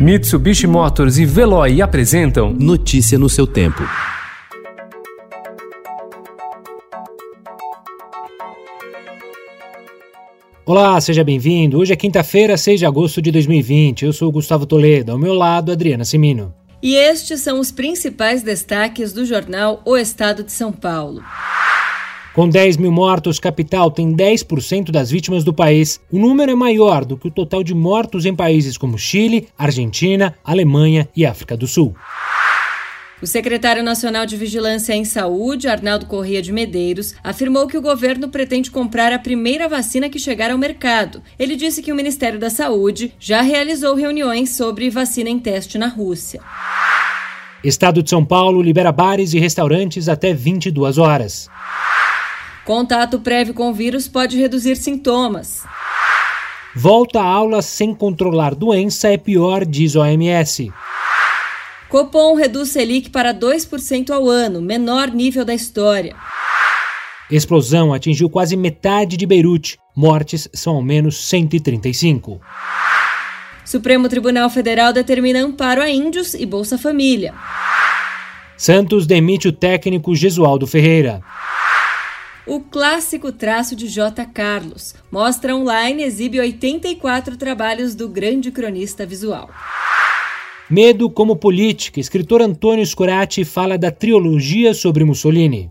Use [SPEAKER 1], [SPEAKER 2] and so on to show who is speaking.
[SPEAKER 1] Mitsubishi Motors e Veloy apresentam
[SPEAKER 2] Notícia no seu tempo.
[SPEAKER 3] Olá, seja bem-vindo. Hoje é quinta-feira, 6 de agosto de 2020. Eu sou o Gustavo Toledo, ao meu lado, Adriana Simino.
[SPEAKER 4] E estes são os principais destaques do jornal O Estado de São Paulo.
[SPEAKER 3] Com 10 mil mortos, capital tem 10% das vítimas do país. O número é maior do que o total de mortos em países como Chile, Argentina, Alemanha e África do Sul.
[SPEAKER 4] O secretário nacional de Vigilância em Saúde, Arnaldo Corrêa de Medeiros, afirmou que o governo pretende comprar a primeira vacina que chegar ao mercado. Ele disse que o Ministério da Saúde já realizou reuniões sobre vacina em teste na Rússia.
[SPEAKER 3] Estado de São Paulo libera bares e restaurantes até 22 horas.
[SPEAKER 4] Contato prévio com o vírus pode reduzir sintomas.
[SPEAKER 3] Volta a aula sem controlar doença é pior, diz OMS.
[SPEAKER 4] Copom reduz Selic para 2% ao ano, menor nível da história.
[SPEAKER 3] Explosão atingiu quase metade de Beirute. Mortes são ao menos 135.
[SPEAKER 4] Supremo Tribunal Federal determina amparo a índios e Bolsa Família.
[SPEAKER 3] Santos demite o técnico Gesualdo Ferreira.
[SPEAKER 4] O clássico traço de J. Carlos mostra online exibe 84 trabalhos do grande cronista visual.
[SPEAKER 3] Medo como política. Escritor Antônio Scurati fala da trilogia sobre Mussolini.